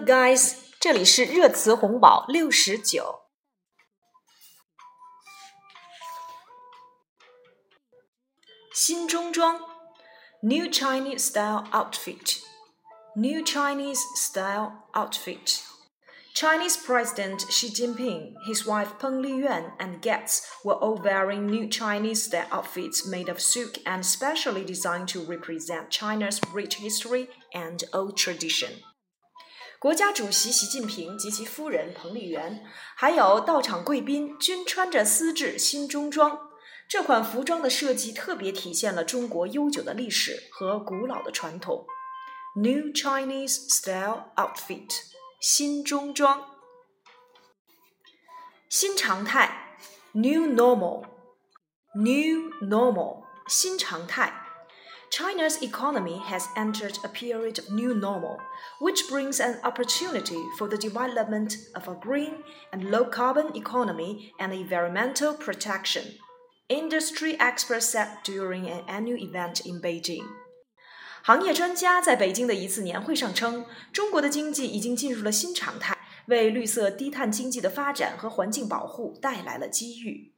Hello, guys！这里是热词红宝六十九。新中装，New Chinese style outfit。New Chinese style outfit. Chinese President Xi Jinping, his wife Peng Liyuan, and guests were all wearing new Chinese style outfits made of silk and specially designed to represent China's rich history and old tradition. 国家主席习近平及其夫人彭丽媛，还有到场贵宾均穿着丝质新中装。这款服装的设计特别体现了中国悠久的历史和古老的传统。New Chinese style outfit，新中装。新常态，New normal，New normal，新常态。China's economy has entered a period of new normal, which brings an opportunity for the development of a green and low carbon economy and environmental protection. Industry experts said during an annual event in Beijing. 行业专家在北京的一次年会上称，中国的经济已经进入了新常态，为绿色低碳经济的发展和环境保护带来了机遇。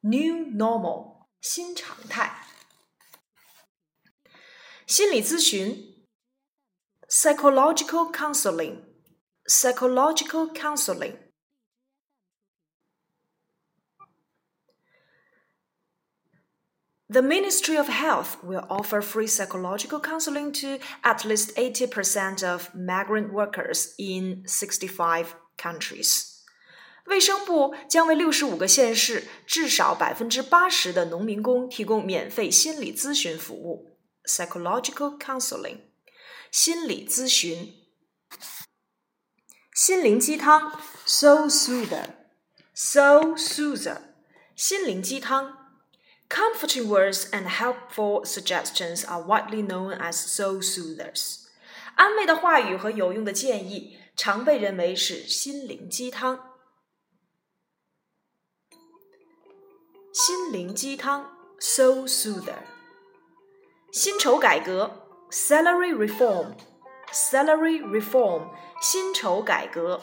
New normal，新常态。 心理咨询，psychological counseling，psychological counseling。The Ministry of Health will offer free psychological counseling to at least 80% of migrant workers in 65 countries. 卫生部将为六十五个县市至少百分之八十的农民工提供免费心理咨询服务 （psychological counseling）。心理咨询。心灵鸡汤 （soul soother），soul soother，心灵鸡汤。Comforting words and helpful suggestions are widely known as soul soothers。安慰的话语和有用的建议常被认为是心灵鸡汤。心灵鸡汤 （soul soother）。 薪酬改革 （salary reform），salary reform，薪酬改革。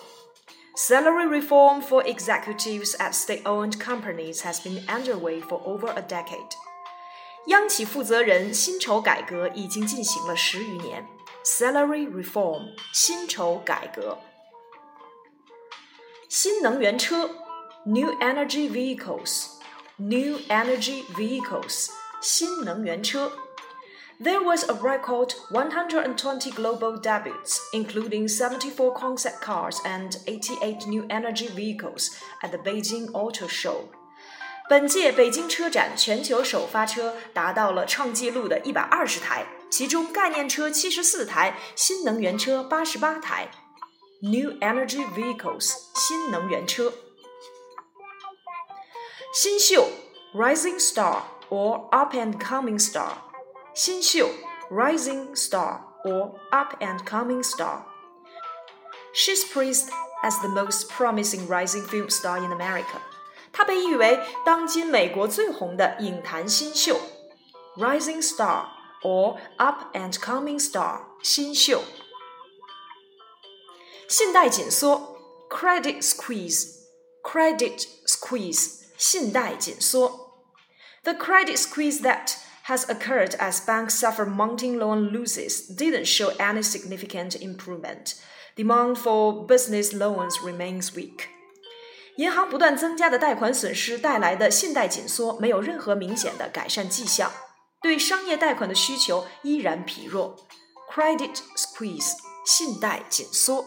Salary reform for executives at state-owned companies has been underway for over a decade. 央企负责人薪酬改革已经进行了十余年。Salary reform，薪酬改革。新能源车，New Energy Vehicles，New Energy Vehicles，新能源车。 there was a record 120 global debuts, including 74 concept cars and 88 new energy vehicles at the Beijing Auto Show. 本届北京车展全球首发车达到了创纪录的一百二十台，其中概念车七十四台，新能源车八十八台。New Energy Vehicles 新能源车。新秀 Rising Star or Up and Coming Star 新秀 rising star or up and coming star. She's praised as the most promising rising film star in America. 她被誉为当今美国最红的影坛新秀，rising star or up and coming star 新秀。信贷紧缩，credit squeeze，credit squeeze，信贷紧缩。The credit squeeze that has occurred as banks suffer mounting loan losses didn't show any significant improvement. Demand for business loans remains weak. 银行不断增加的贷款损失带来的信贷紧缩没有任何明显的改善迹象，对商业贷款的需求依然疲弱。Credit squeeze，信贷紧缩。